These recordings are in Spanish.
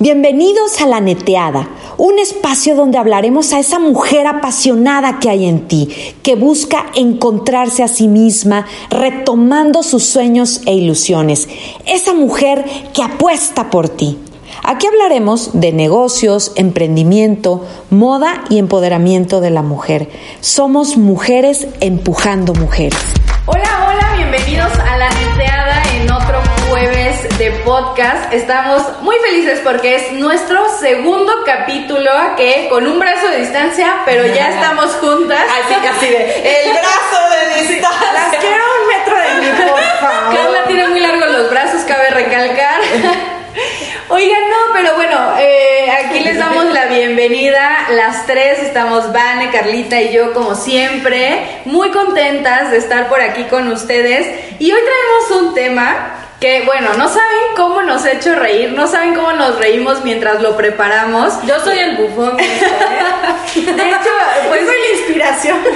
Bienvenidos a La Neteada, un espacio donde hablaremos a esa mujer apasionada que hay en ti, que busca encontrarse a sí misma, retomando sus sueños e ilusiones, esa mujer que apuesta por ti. Aquí hablaremos de negocios, emprendimiento, moda y empoderamiento de la mujer. Somos mujeres empujando mujeres. Hola, hola, bienvenidos a La Neteada podcast. Estamos muy felices porque es nuestro segundo capítulo que con un brazo de distancia, pero ya estamos juntas. Así, así de, el brazo de distancia. Las quiero un metro de mí, por favor. Carla tiene muy largos los brazos, cabe recalcar. Oigan, no, pero bueno, eh, aquí les damos la bienvenida. Las tres estamos, Vane, Carlita y yo, como siempre, muy contentas de estar por aquí con ustedes. Y hoy traemos un tema que, bueno, no saben cómo nos ha hecho reír, no saben cómo nos reímos mientras lo preparamos. Yo soy el bufón. De hecho, pues soy la inspiración.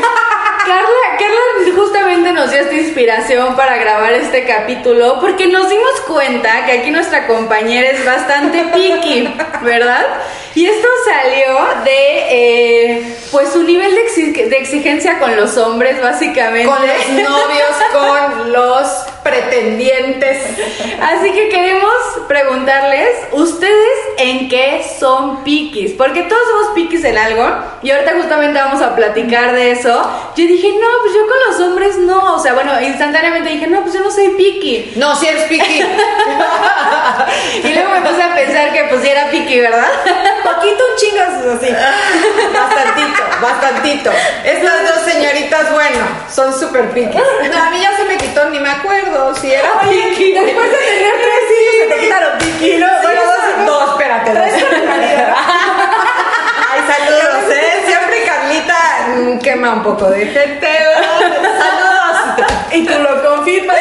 Carla, Carla justamente nos dio esta inspiración para grabar este capítulo porque nos dimos cuenta que aquí nuestra compañera es bastante picky, ¿verdad? Y esto salió de, eh, pues, su nivel de, de exigencia con los hombres, básicamente. Con los novios, con los pretendientes. Así que queremos preguntarles, ¿ustedes en qué son piquis? Porque todos somos piquis en algo y ahorita justamente vamos a platicar de eso. Yo dije, no, pues yo con los hombres no. O sea, bueno, instantáneamente dije, no, pues yo no soy piqui. No, si eres piqui. Y luego me puse a pensar que pues sí era piqui, ¿verdad? Poquito un chingas así. Bastantito, bastantito. Estas dos señoritas, bueno, son súper piqui. No, a mí ya se me quitó, ni me acuerdo si era piqui. Después de tener tres hijos, se te quitaron. No, bueno, dos, dos, espérate, dos. Ay, saludos, ¿eh? Siempre Carlita mm, quema un poco de gente. Saludos. Y tú lo confirmas.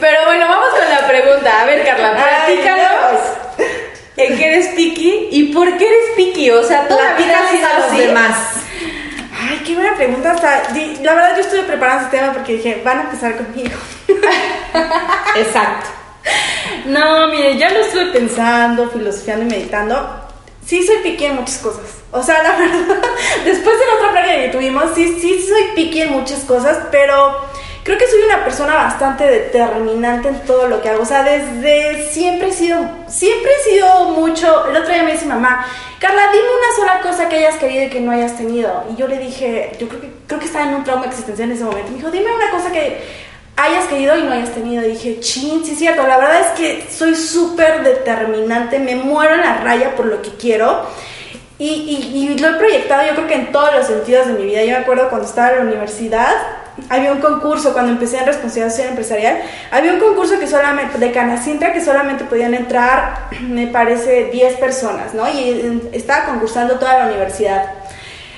Pero bueno, vamos con la pregunta. A ver, Carla, platícanos. ¿En qué eres piqui? ¿Y por qué eres piqui? O sea, toda la vida has sido a los así. demás. Qué buena pregunta. Hasta, di- la verdad, yo estuve preparando este tema porque dije, van a empezar conmigo. Exacto. No, mire, ya lo estuve pensando, filosofiando y meditando. Sí, soy piqui en muchas cosas. O sea, la verdad, después de la otra plática que tuvimos, sí, sí, soy piqui en muchas cosas, pero creo que soy una persona bastante determinante en todo lo que hago. O sea, desde siempre he sido, siempre he sido mucho. El otro día me dice mamá, Carla, dime una sola cosa que hayas querido y que no hayas tenido. Y yo le dije, yo creo que, creo que estaba en un trauma existencial en ese momento. Me dijo, dime una cosa que hayas querido y no hayas tenido. Y dije, chin, sí es cierto. La verdad es que soy súper determinante, me muero en la raya por lo que quiero. Y, y- y lo he proyectado yo creo que en todos los sentidos de mi vida. Yo me acuerdo cuando estaba en la universidad, había un concurso, cuando empecé en responsabilidad social empresarial, había un concurso que solamente, de Canacintra que solamente podían entrar, me parece, 10 personas, ¿no? Y eh, estaba concursando toda la universidad.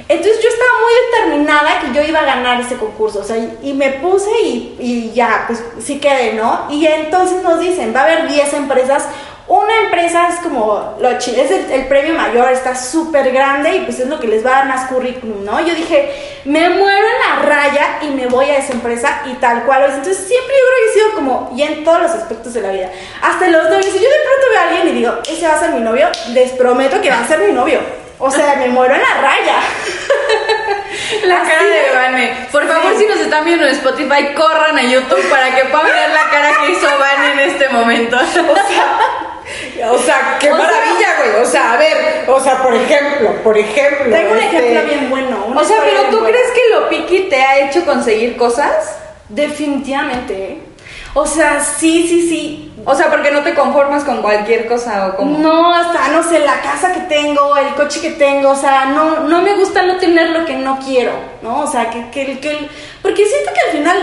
Entonces yo estaba muy determinada que yo iba a ganar ese concurso, o sea, y me puse y, y ya, pues sí quedé, ¿no? Y entonces nos dicen, va a haber 10 empresas, una empresa es como, lo chi- es el, el premio mayor, está súper grande y pues es lo que les va a dar más currículum, ¿no? Yo dije, me muero en la raya y me voy a esa empresa y tal cual es. Entonces siempre yo creo que he sido como, y en todos los aspectos de la vida, hasta los novios, si yo de pronto veo a alguien y digo, ese va a ser mi novio, les prometo que va a ser mi novio. O sea, me muero en la raya. La cara de Vane. Por favor, si nos están viendo en Spotify, corran a YouTube para que puedan ver la cara que hizo Vane en este momento. O sea, qué O sea- maravilla, güey. O sea, a ver, o sea, por ejemplo, por ejemplo. Tengo un este, ejemplo bien bueno. O sea, pero ¿tú buena. crees que lo piqui te ha hecho conseguir cosas? Definitivamente. ¿eh? O sea, sí, sí, sí. O sea, porque no te conformas con cualquier cosa o como. No, hasta, no sé, la casa que tengo, el coche que tengo, o sea, no, no me gusta no tener lo que no quiero, ¿no? O sea, que, que, que porque siento que al final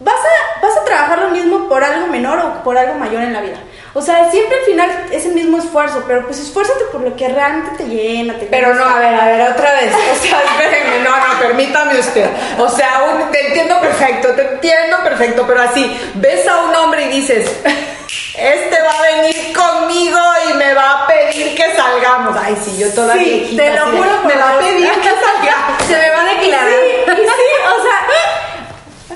vas a, vas a trabajar lo mismo por algo menor o por algo mayor en la vida. O sea, siempre al final es el mismo esfuerzo, pero pues esfuérzate por lo que realmente te llena, te Pero no, a ver, a ver, otra vez. O sea, espérenme, no, no, permítame usted. O sea, un- te entiendo perfecto, te entiendo perfecto, pero así, ves a un hombre y dices, este va a venir conmigo y me va a pedir que salgamos. Ay, sí, yo toda Sí, te lo juro por Me va a pedir que salgamos. Se me va a declarar. Sí, y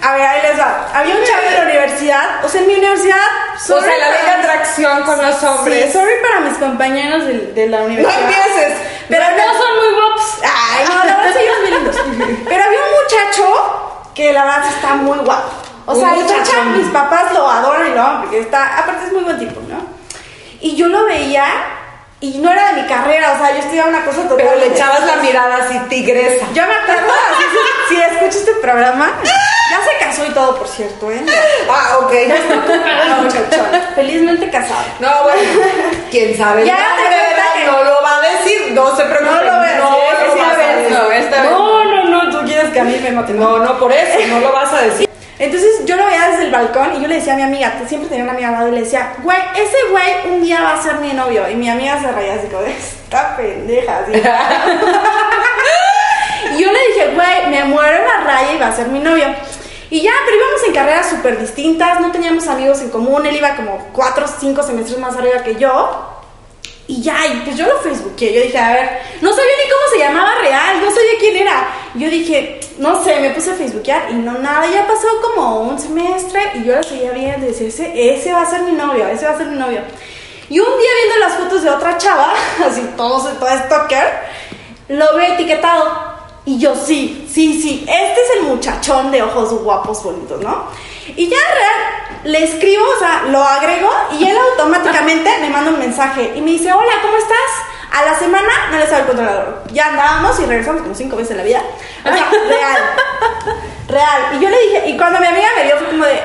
A ver, ahí les va. Había un chavo en la universidad, o sea, en mi universidad. O sea, la ley de atracción con los Sí, hombres. sorry para mis compañeros de, de la No universidad. empieces. Pero no son muy guapos. Ay, no, la verdad sí, ellos bien lindos. Pero había un muchacho que la verdad sí está muy guapo. O sea, el muchacho, mis papás lo adoran y lo aman porque está, aparte es muy buen tipo, ¿no? Y yo lo veía y no era de mi carrera, o sea, yo estudiaba una cosa total. Pero le echabas la mirada así tigresa. Yo me acuerdo, así, si, si escucho este programa, casó y todo, por cierto, ¿eh? Ah, ok. No, muchachón, felizmente casado. No, bueno, quién sabe. Ya te nombre, cuenta ¿verdad? que- No lo va a decir, no se preocupen. No lo voy a decir, no lo sí, a ver, no, esta vez No, no, no, tú quieres que a mí me maten. No, no, por eso, no lo vas a decir. Entonces yo lo veía desde el balcón y yo le decía a mi amiga, que siempre tenía una amiga al lado, y le decía, güey, ese güey un día va a ser mi novio. Y mi amiga se reía así como, esta pendeja. así. y yo le dije, güey, me muero en la raya y va a ser mi novio. Y ya, pero íbamos en carreras súper distintas, no teníamos amigos en común, él iba como cuatro o cinco semestres más arriba que yo. Y ya, y pues yo lo facebooké, yo dije, a ver, no sabía ni cómo se llamaba real, no sabía quién era. Yo dije, no sé, me puse a facebookear y no nada, ya pasó como un semestre y yo lo seguía viendo y decía, ese, ese va a ser mi novio, ese va a ser mi novio. Y un día viendo las fotos de otra chava, así todo, todo stalker, lo veo etiquetado. Y yo, sí, sí, sí, este es el muchachón de ojos guapos, bonitos, ¿no? Y ya real, le escribo, o sea, lo agrego y él automáticamente me manda un mensaje y me dice, hola, ¿cómo estás? A la semana no le sabe el controlador. Ya andábamos y regresamos como cinco veces en la vida. O sea, real. Real. Y yo le dije, y cuando mi amiga me vio fue como de,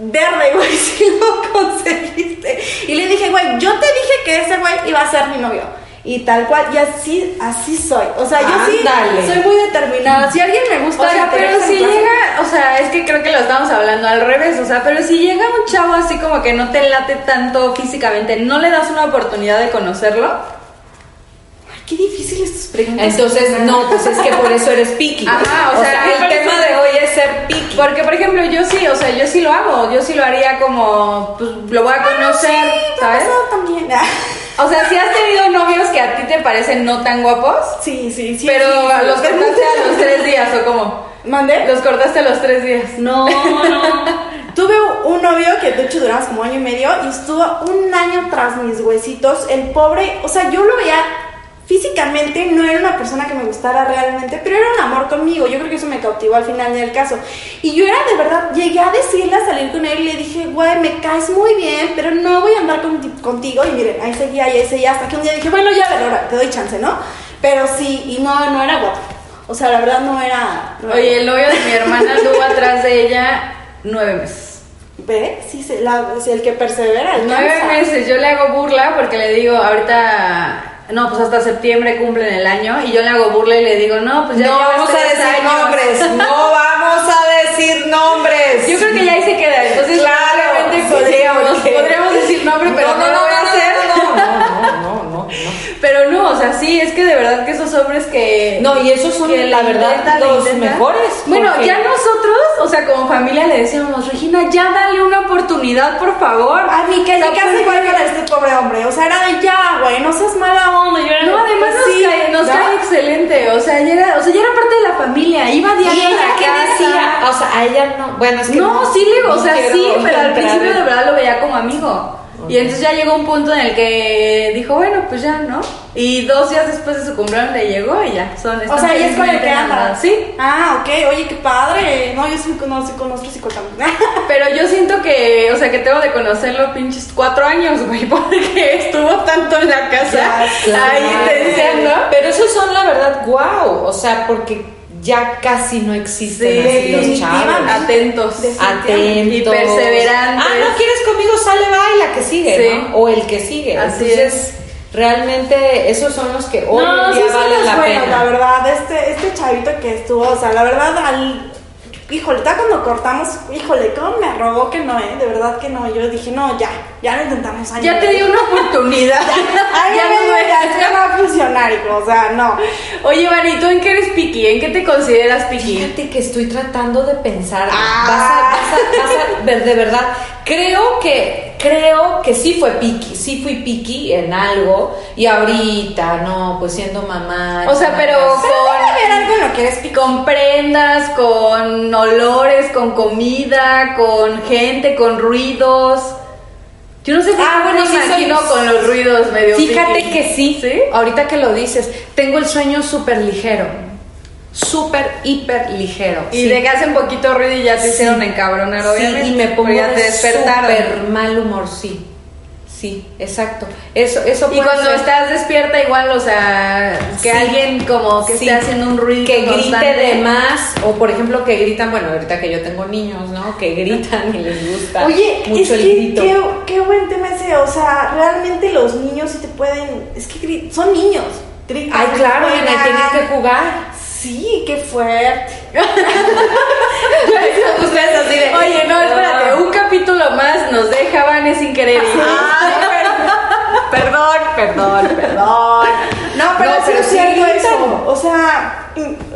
verde, güey, si lo conseguiste. Y le dije, güey, yo te dije que ese güey iba a ser mi novio. Y tal cual, y así, así soy. O sea, yo sí soy muy determinada. Si alguien me gusta, O sea, pero si llega, o sea, es que creo que lo estamos hablando al revés, o sea, pero si llega un chavo así como que no te late tanto físicamente, ¿no le das una oportunidad de conocerlo? Ay, qué difícil estas preguntas. Entonces, no, pues es que por eso eres piqui. Ajá, o sea, el tema de hoy es ser piqui. Porque, por ejemplo, yo sí, o sea, yo sí lo hago, yo sí lo haría como, pues, lo voy a conocer, Sí, me ha ¿sabes? también. O sea, si has tenido novios que a ti te parecen no tan guapos, Sí, sí, sí. pero sí, sí, los cortaste a los tres días, ¿o cómo? ¿Mandé? Los cortaste a los tres días. No, no. Tuve un novio que de hecho duramos como año y medio y estuvo un año tras mis huesitos. El pobre, o sea, yo lo veía físicamente, no era una persona que me gustara realmente, pero era un amor conmigo. Yo creo que eso me cautivó al final del caso. Y yo era de verdad, llegué a decirle a salir con él y le dije, güey, me caes muy bien, pero no voy a andar con- contigo. Y miren, ahí seguía y ahí seguía hasta que un día dije, bueno, ya, Valora, te doy chance, ¿no? Pero sí, y no, no era guapo. O sea, la verdad no era. no Oye, el novio de mi hermana anduvo atrás de ella nueve meses. ¿Ve? Sí, se- la- el que persevera. Nueve meses, yo le hago burla porque le digo, ahorita, no, pues hasta septiembre cumplen el año, y yo le hago burla y le digo, no, pues ya no vamos a decir años. nombres, no vamos a decir nombres. Yo creo que ya ahí se queda, entonces Claro, podríamos, podríamos decir nombre, pero no, voy a hacer. No, no, no, no, no, no. Pero no, o sea, sí, es que de verdad que esos hombres que... No, y esos son, que la verdad, los mejores, Bueno, porque- ya nosotros, o sea, como familia le decíamos, Regina, ya dale una oportunidad, por favor. A mí que O sea, me casa porque- igual con este pobre hombre. O sea, era de ya, güey, no seas mala onda. Yo era No, de, además pues, nos, sí, cae, nos ¿no? cae excelente, o sea, ya era, o sea, ya era parte de la familia, iba ¿Y diario a ella la qué decía? O sea, a ella no. Bueno, es que. No, sí, le, o no sea, quiero sí, pero al principio de verdad lo veía como amigo. Y entonces ya llegó un punto en el que dijo, bueno, pues ya, ¿no? Y dos días después de su cumpleaños le llegó y ya, son O sea, y es con el que anda. Sí, Ah, ok. Oye, qué padre. No, yo sí conozco, conozco psicólogo. pero yo siento que, o sea, que tengo de conocerlo pinches cuatro años, güey, porque estuvo tanto en la casa, Claro. ahí tensiando. Pero esos son la verdad, wow. O sea, porque ya casi no existen así los chavos. Atentos. Atentos. Y perseverantes. Ah, no quieres conmigo, sale, baila, que sigue, Sí. ¿no? O el que sigue. Así Entonces, realmente esos son los que hoy no, en sí día son valen los la buenos, pena. la verdad. Este, este chavito que estuvo, o sea, la verdad, al. Híjole, ya cuando cortamos, híjole, cómo me rogó que no, eh, de verdad que no. Yo dije, no, ya, ya lo intentamos años. Ya te di una oportunidad. Ay, ya no no, me- ya, no va a funcionar, hijo, o sea, no. Oye, Vani, ¿tú en qué eres piqui? ¿En qué te consideras piqui? Fíjate que estoy tratando de pensar. Ah. Vas a, vas a- vas a ver, de verdad. Creo que, creo que sí fue piqui, sí fui piqui en algo y ahorita, no, pues siendo mamá. O sea, pero con, algo lo que eres con prendas, con olores, con comida, con gente, con ruidos. Yo no sé qué ah, bueno, me imagino con los ruidos medio Fíjate que sí, sí, ahorita que lo dices, tengo el sueño súper ligero súper, hiper ligero. Y de que hace un poquito ruido y ya te hicieron encabronar, obviamente. Sí, y me pongo de súper mal humor, sí. Sí, exacto. Eso, eso Y cuando estás despierta igual, o sea, que alguien como que esté haciendo un ruido que grite de más o por ejemplo que gritan, bueno, ahorita que yo tengo niños, ¿no? Que gritan y les gusta Oye, mucho el grito. Qué, qué buen tema ese, o sea, realmente los niños sí te pueden, es que son niños. Ay, claro, y tienes que jugar. Sí, qué fuerte. Ustedes así de, oye, no, espérate, ah. un capítulo más nos deja Vane sin querer ir. perdón, perdón, perdón. No, pero, no, pero sí eso. O sea,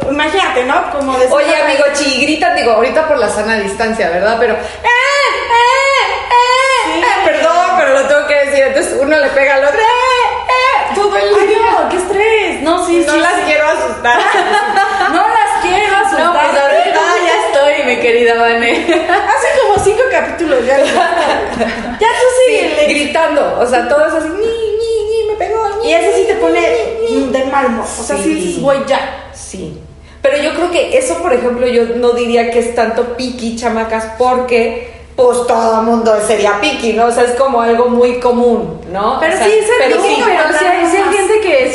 imagínate, ¿no? Como decir, Oye, amigo, chi, gritan, digo, ahorita por la sana distancia, ¿verdad? Pero, ¡eh, eh, eh! eh perdón, pero lo tengo que decir. Entonces uno le pega al otro, ¡eh, Ay, no, qué estrés. No, sí, no sí. las quiero asustar. no las quiero asustar. No, pues ahorita ya estoy, mi querida Vane. Hace como cinco capítulos ya. ya tú sigue. gritando, o sea, todo es así, ni, ni, ni, me pegó, Y eso sí te pone de mal humor. O sea, sí, dices, güey, ya. Sí. Pero yo creo que eso, por ejemplo, yo no diría que es tanto piqui, chamacas, porque pues todo el mundo sería piqui, ¿no? O sea, es como algo muy común, ¿no? Pero sí, es pero sí, pero sí hay, gente que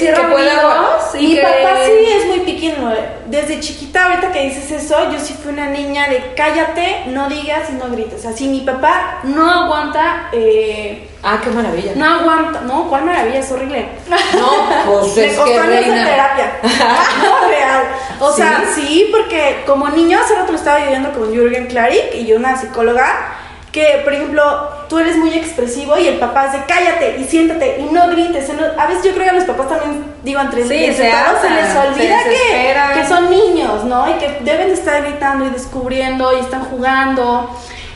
desde chiquita, ahorita que dices eso, yo sí fui una niña de cállate, no digas y no grites. Así mi papá no aguanta... Eh, Ah, qué maravilla. No aguanta. No, cuál maravilla, es horrible. No, pues es que reina. terapia. no, real. O sea, sí, porque como niño, hace rato lo estaba viviendo con Jürgen Klarik y yo una psicóloga, que, por ejemplo, tú eres muy expresivo y el papá dice, cállate y siéntate y no grites. A veces yo creo que a los papás también, digo, entre sí, se, se, les olvida que, que son niños, ¿no? Y que deben estar gritando y descubriendo y están jugando.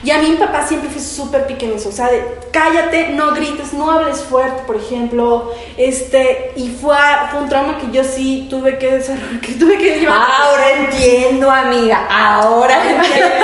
Y a mí mi papá siempre fue súper pequeño, o sea, de cállate, no grites, no hables fuerte, por ejemplo, este, y fue, fue un trauma que yo sí tuve que desarrollar, que tuve que llevar. Ahora entiendo, amiga, ahora entiendo.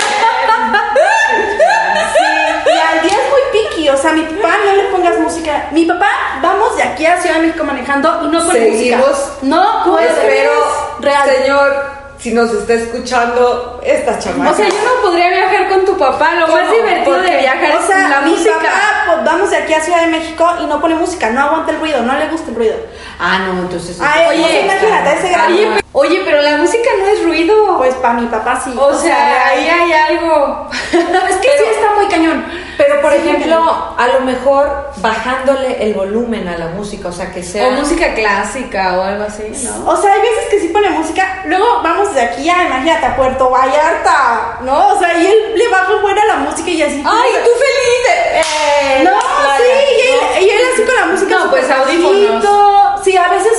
O sea, mi papá no le pongas música. Mi papá, vamos de aquí a Ciudad de México manejando y no pone música. No, pues, pero, real. señor si nos está escuchando esta chamaca. O sea, yo no podría viajar con tu papá. Lo más divertido de viajar o sea, la mi música. Papá, pues, vamos de aquí a Ciudad de México y no pone música, no aguanta el ruido, no le gusta el ruido. Ah, no, entonces. Ay, oye, imagínate ese gran. Oye, pero la música no es ruido. Pues para mi papá sí. O, sea, ahí hay algo. es que sí está muy cañón. Pero por ejemplo, a lo mejor bajándole el volumen a la música, o sea, que sea. O música clásica o algo así, ¿no? O sea, hay veces que sí música. Luego vamos de aquí a, imagínate, a Puerto Vallarta, ¿no? O sea, y él le baja buena la música y así. ¡Ay, tú feliz! Eh, no, sí, y él, así con la música. No, pues audífonos. Sí, a veces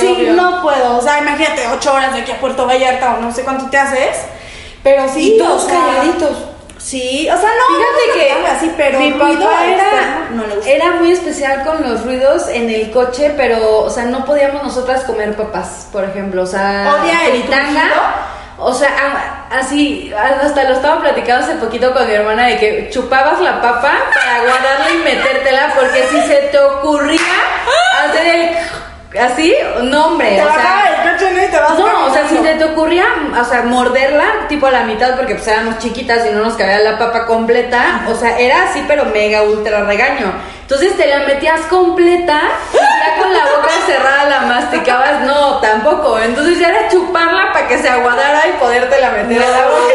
sí, no puedo. O sea, imagínate ocho horas de aquí a Puerto Vallarta o no sé cuánto te haces. Pero sí. Y todos calladitos. Sí, o sea, no. Fíjate que así, pero mi papá era, era muy especial con los ruidos en el coche, pero, o sea, no podíamos nosotras comer papas, por ejemplo. O sea, Odia el. O sea, así, hasta lo estaba platicando hace poquito con mi hermana de que chupabas la papa para guardarla y metértela, porque si se te ocurría hacer el así, no hombre, o sea, no, o sea, si te, ocurría, o sea, morderla tipo a la mitad porque pues éramos chiquitas y no nos cabía la papa completa, o sea, era así pero mega ultra regaño. Entonces te la metías completa y ya con la boca cerrada la masticabas, no, tampoco. Entonces ya era chuparla para que se aguadara y podértela meter a la boca.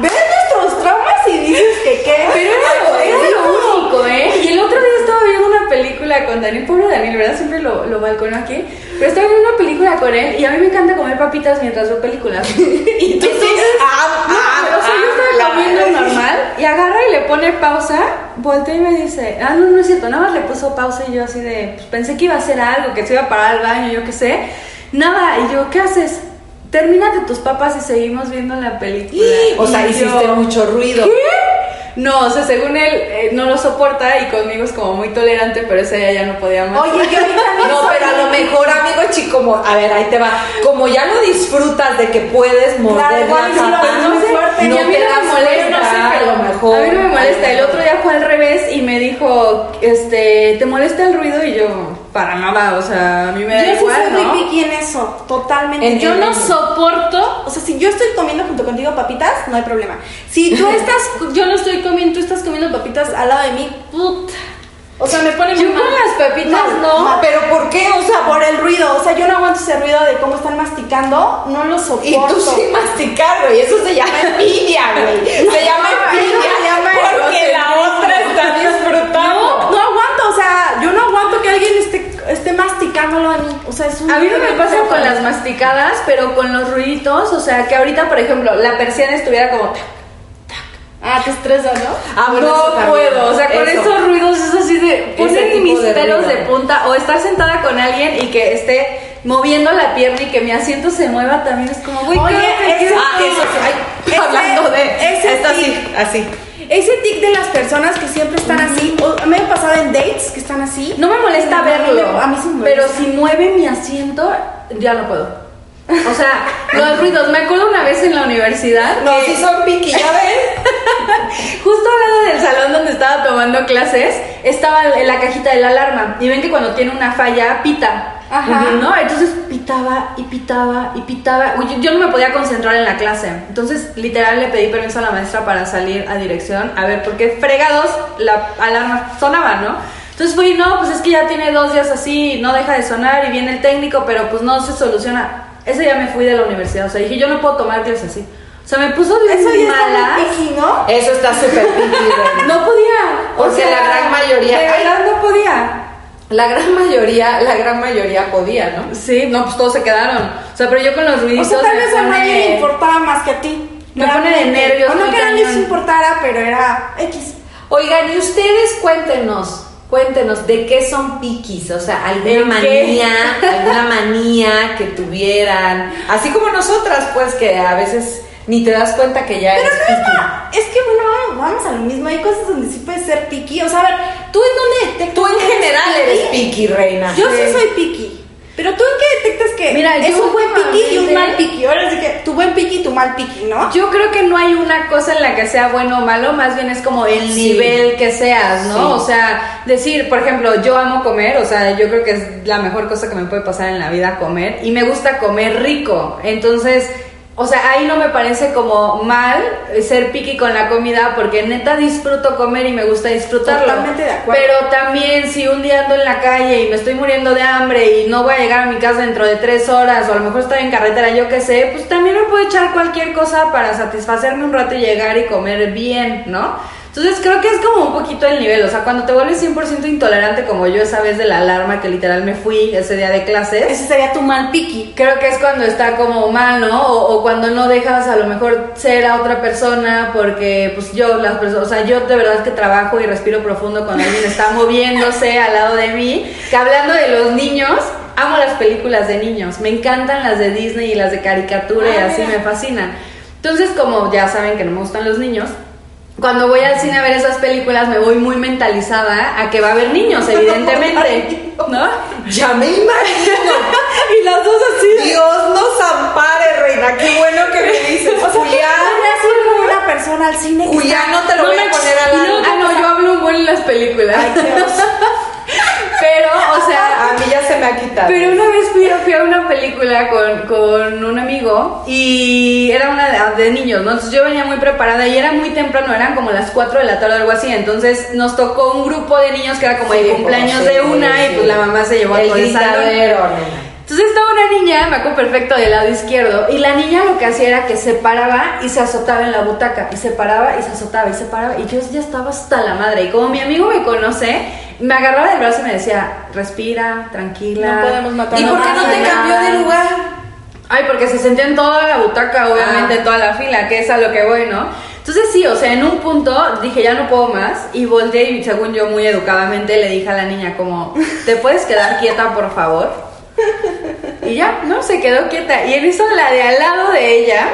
¿Ves nuestros traumas y dices que qué? Pero era, era lo único, ¿eh? Y el otro día estaba viendo una película con Daniel, pobre Daniel, ¿verdad? Siempre lo, lo balcono aquí. Pero estaba viendo una película con él y a mí me encanta comer papitas mientras veo películas. y entonces, ah, ah, o sea, yo estaba comiendo normal y agarra y le pone pausa, voltea y me dice, ah, no, no es cierto, nada más le puso pausa y yo así de, pues pensé que iba a hacer algo, que se iba a parar al baño, yo qué sé. Nada, y yo, ¿qué haces? Termínate tus papas y seguimos viendo la película. O sea, hiciste mucho ruido. ¿Qué? No, o sea, según él, eh, no lo soporta y conmigo es como muy tolerante, pero ese día ya no podía más. Oye, yo ahorita no, pero a lo mejor, amigo chico, como, a ver, ahí te va. Como ya lo disfrutas de que puedes morder la sí muy fuerte. no Y a mí te no da me molesta, no sé, a lo mejor. A mí no me molesta. El otro día fue al revés y me dijo, este, ¿te molesta el ruido? Y yo, para nada, o sea, a mí me da Yo sí igual, soy muy ¿no? picky en eso, totalmente. En- yo no soporto, o sea, si yo estoy comiendo junto contigo papitas, no hay problema. Si tú estás, yo no estoy comiendo, tú estás comiendo papitas al lado de mí, puta. O sea, me pone Yo muy con las papitas no. Pero ¿por qué? O sea, Por el ruido, o sea, yo no aguanto ese ruido de cómo están masticando, no lo soporto. Y tú sí masticar, güey. Eso se llama envidia, güey. Se llama No, envidia. eso se llama porque la egocentrismo. otra está disfrutando. No, no aguanto, o sea, yo no aguanto que alguien esté, esté masticándolo a mí. O sea, es un A mí no me pasa con las masticadas, pero con los ruiditos, o sea, que ahorita, por ejemplo, la persiana estuviera como... Ah, te estresa, ¿no? Ah, bueno, eso no puedo, o sea, con Eso. esos ruidos es así de ponen mis de pelos de punta o estar sentada con alguien y que esté moviendo la pierna y que mi asiento se mueva también es como, güey, Oye, ese- quiero- Ah, eso. Ay, Ese- hablando de. ese sí. sí, así. Ese tic de las personas que siempre están así, o, me ha pasado en dates que están así. No me molesta verlo, A mí sí me pero molesta. si mueve mi asiento, ya no puedo. O sea, los ruidos. Me acuerdo una vez en la universidad. No, que- si son piqui, ya ven. Justo al lado del salón donde estaba tomando clases, estaba en la cajita de la alarma. Y ven que cuando tiene una falla, pita. Ajá. ¿No? Entonces pitaba y pitaba y pitaba. Uy, Yo, yo no me podía concentrar en la clase. Entonces, literal, le pedí permiso a la maestra para salir a dirección a ver por qué fregados la alarma sonaba, ¿no? Entonces fui, no, pues es que ya tiene dos días así, no deja de sonar y viene el técnico, pero pues no se soluciona. Ese día me fui de la universidad, o sea, dije, yo no puedo tomar clases así. O sea, me puso de Eso ya está muy picky, ¿no? Eso está súper piqui. No podía. Porque la gran mayoría- De verdad no podía. La gran mayoría, la gran mayoría podía, ¿no? Sí, no, pues todos se quedaron. O sea, pero yo con los O ruiditos. sea, tal vez a nadie le importaba más que a ti. Me pone de nervios O no que a les importara, pero era X. Oigan, y ustedes cuéntenos, cuéntenos de qué son piquis, o sea, alguna manía, alguna manía que tuvieran, así como nosotras, pues que a veces ni te das cuenta que ya Pero eres no es piqui. nada. Es que bueno, vamos a lo mismo. Hay cosas donde sí puedes ser picky. O sea, a ver, ¿tú en dónde detectas? Tú en general eres piqui, reina. Yo sí soy picky. Pero tú en qué detectas que Mira, es un buen picky y un mal picky. Ahora sí que tu buen picky y tu mal picky, ¿no? Yo creo que no hay una cosa en la que sea bueno o malo, más bien es como el Sí. nivel que seas, ¿no? Sí. O sea, decir, por ejemplo, yo amo comer, o sea, yo creo que es la mejor cosa que me puede pasar en la vida comer y me gusta comer rico. Entonces, o sea, ahí no me parece como mal ser picky con la comida porque neta disfruto comer y me gusta disfrutarlo. Totalmente de acuerdo. Pero también si un día ando en la calle y me estoy muriendo de hambre y no voy a llegar a mi casa dentro de tres horas o a lo mejor estoy en carretera, yo qué sé, pues también me puedo echar cualquier cosa para satisfacerme un rato y llegar y comer bien, ¿no? Entonces creo que es como un poquito el nivel, o sea, cuando te vuelves 100% intolerante como yo esa vez de la alarma que literal me fui ese día de clases. Ese sería tu mal picky. Creo que es cuando está como mal, ¿no? O, o cuando no dejas a lo mejor ser a otra persona porque pues yo, las personas, o sea, yo de verdad que trabajo y respiro profundo cuando alguien está moviéndose al lado de mí. Que hablando de los niños, amo las películas de niños, me encantan las de Disney y las de caricatura y Ah, así me fascinan. Entonces, como ya saben que no me gustan los niños, cuando voy al cine a ver esas películas me voy muy mentalizada a que va a haber niños, evidentemente, ¿no? Ya me imagino. Y las dos así. Dios nos ampare, reina. Qué bueno que me dices, O sea, Julián. una persona al cine Julián, no te lo voy a poner luego lado. que no, yo hablo un buen en las películas. Ay, oso. Pero, o sea, A mí ya se me ha quitado. pero una vez fui, fui a una película con, con un amigo y era una de, de niños, ¿no? Entonces yo venía muy preparada y era muy temprano, eran como las 4 de la tarde o algo así. Entonces nos tocó un grupo de niños que era como Sí, el cumpleaños como- de una sí, y pues la mamá se llevó a todo el salón. Entonces estaba una niña, me acuerdo perfecto, del lado izquierdo, y la niña lo que hacía era que se paraba y se azotaba en la butaca, y se paraba y se azotaba y se paraba, y yo ya estaba hasta la madre. Y como mi amigo me conoce, me agarraba del brazo y me decía, respira, tranquila. No podemos matar ¿Y por qué no te nada". cambió de lugar? Ay, porque se sentía en toda la butaca, obviamente, Ah. toda la fila, que es a lo que voy, ¿no? Entonces sí, o sea, en un punto dije, ya no puedo más, y volteé y según yo muy educadamente le dije a la niña como, ¿te puedes quedar quieta, por favor? Y ya, ¿no? Se quedó quieta. Y en eso la de al lado de ella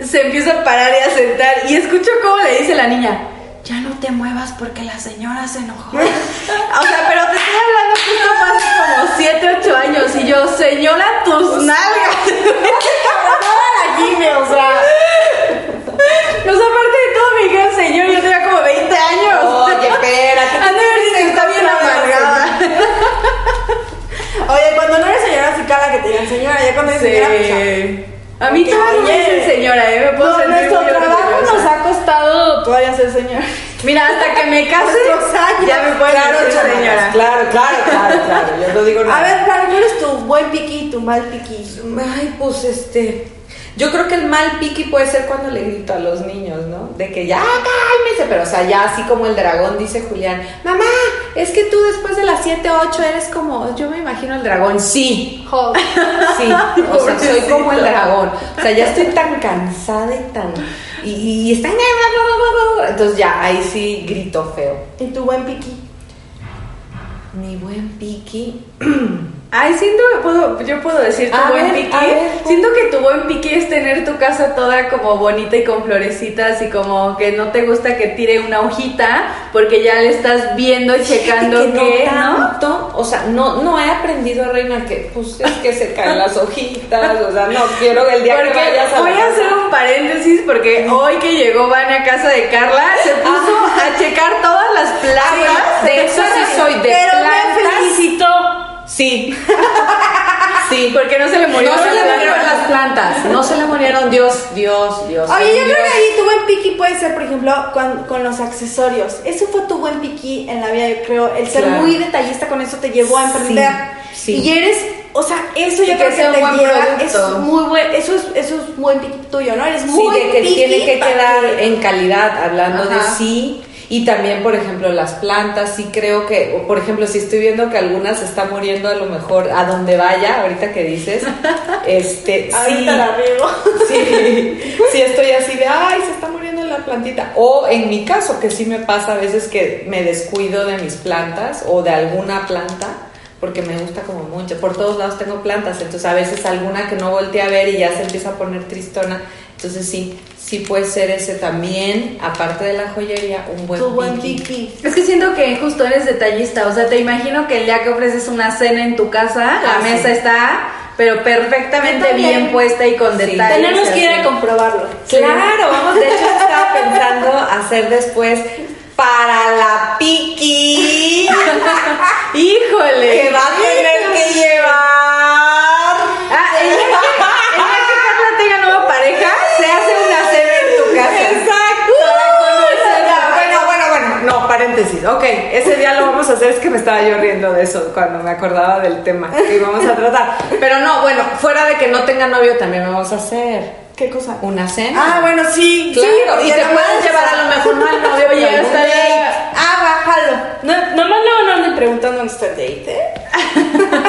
se empieza a parar y a sentar, y escucho cómo le dice la niña, ya no te muevas porque la señora se enojó. o sea, pero te estoy hablando fue hace como 7, 8 años y yo, señora, tus nalgas. aquí, o sea. Pues aparte de todo me dijeron señor, yo tenía como 20 años. Oye, espérate. Han de ver si está bien amargada. Oye, cuando no eres señora, sí cala que te digan señora. Ya cuando eres señora, pues. A mí todavía me dicen señora, ¿eh? Me puedo No, sentir nuestro muy trabajo orgullosa. nos ha costado todavía ser señora. Mira, hasta que me case, ya me pueden Claro, decir señora. Claro, claro, claro, claro. Yo no digo nada. A ver, ¿cuál es tu buen piqui y tu mal piqui? Ay, pues este. Yo creo que el mal piqui puede ser cuando le grito a los niños, ¿no? De que ya cálmese, pero o sea, ya así como el dragón dice Julián, mamá, es que tú después de las 7, 8 eres como, yo me imagino el dragón. Sí, Joder. sí, o sea, soy como el dragón. O sea, ya estoy tan cansada y tan. Y, y está. Entonces ya, ahí sí grito feo. ¿Y tu buen piqui? Mi buen piqui. Ay, siento que puedo, yo puedo decir tu A buen ver, siento que tu buen piqui es tener tu casa toda como bonita y con florecitas y como que no te gusta que tire una hojita porque ya le estás viendo y checando que, que no o sea, no, no he aprendido, Reina, que pues es que se caen las hojitas, o sea, no quiero el día que vayas a voy a hacer un paréntesis porque hoy que llegó Vane a casa de Carla se puso a checar todas las plantas. de eso sí soy, de Pero me plantas. felicitó. Sí. Sí. Porque no se le No se murieron las plantas, no se le murieron Dios, Dios, Dios. Oye, yo Dios. creo que ahí tu buen piqui puede ser, por ejemplo, con, con los accesorios. Eso fue tu buen piqui en la vida, yo creo. El ser Claro. muy detallista con eso te llevó a emprender. Sí, sí. Y eres, o sea, eso yo creo que te lleva. Es muy buen, eso es, eso es buen piqui tuyo, ¿no? Eres Sí, muy de que piqui tiene que quedar que- en calidad, hablando de Ajá. sí. Y también, por ejemplo, las plantas, sí creo que, o por ejemplo, si estoy viendo que algunas se están muriendo a lo mejor a donde vaya, ahorita que dices, este, sí, la riego. sí, sí estoy así de, ay, se está muriendo la plantita. O en mi caso, que sí me pasa a veces que me descuido de mis plantas o de alguna planta, porque me gusta como mucho. Por todos lados tengo plantas, entonces a veces alguna que no volteé a ver y ya se empieza a poner tristona. Entonces sí, sí puede ser ese también, aparte de la joyería, un buen Tu buen piqui. Es que siento que justo eres detallista, o sea, te imagino que el día que ofreces una cena en tu casa, la Ah, sí. mesa está, pero perfectamente bien puesta y con Sí. detalles. Tenemos que ir a comprobarlo. Claro, vamos, de hecho estaba pensando hacer después para la piqui Híjole. que va a tener que llevar. Paréntesis. Ok, ese día lo vamos a hacer. Es que me estaba yo riendo de eso cuando me acordaba del tema que íbamos a tratar. Pero no, bueno, fuera de que no tenga novio, también vamos a hacer ¿Qué cosa? una cena. Ah, bueno, sí. Claro, sí, y te pueden llevar a lo mejor no al novio, Oye, hasta date. Ah, bájalo. No, nomás luego no anden preguntando dónde está el date, ¿eh?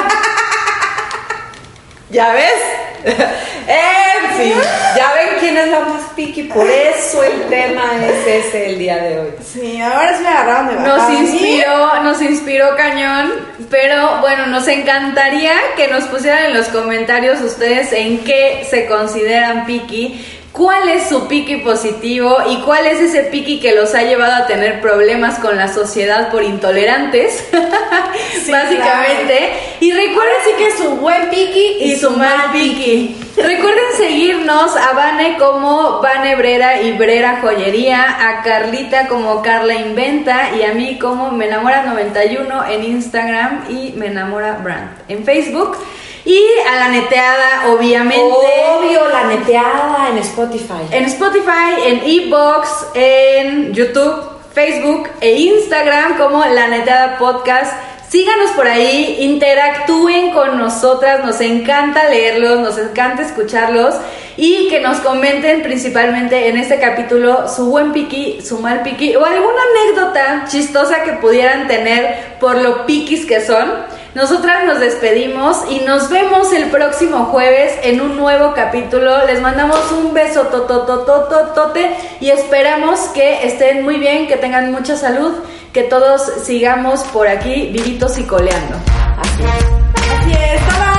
¿Ya ves? en fin, ya ven quién es la más piqui. Por eso el tema es ese el día de hoy. Sí, ahora sí me agarraron de. Nos inspiró, nos inspiró cañón, pero bueno, nos encantaría que nos pusieran en los comentarios ustedes en qué se consideran piqui, cuál es su piqui positivo y cuál es ese piqui que los ha llevado a tener problemas con la sociedad por intolerantes, Sí, básicamente. Y recuerden sí que su buen piqui y su mal piqui. Recuerden seguirnos a Vane como Vane Brera y Brera Joyería, a Carlita como Carla Inventa y a mí como Me Enamora 91 en Instagram y Me Enamora Brand en Facebook. Y a la neteada, obviamente. Obvio, la neteada en Spotify. En Spotify, en Ebox, en YouTube, Facebook e Instagram como La Neteada Podcast. Síganos por ahí, interactúen con nosotras, nos encanta leerlos, nos encanta escucharlos y que nos comenten principalmente en este capítulo su buen piqui, su mal piqui o alguna anécdota chistosa que pudieran tener por lo piquis que son. Nosotras nos despedimos y nos vemos el próximo jueves en un nuevo capítulo. Les mandamos un beso tototototote y esperamos que estén muy bien, que tengan mucha salud, que todos sigamos por aquí vivitos y coleando. Así es.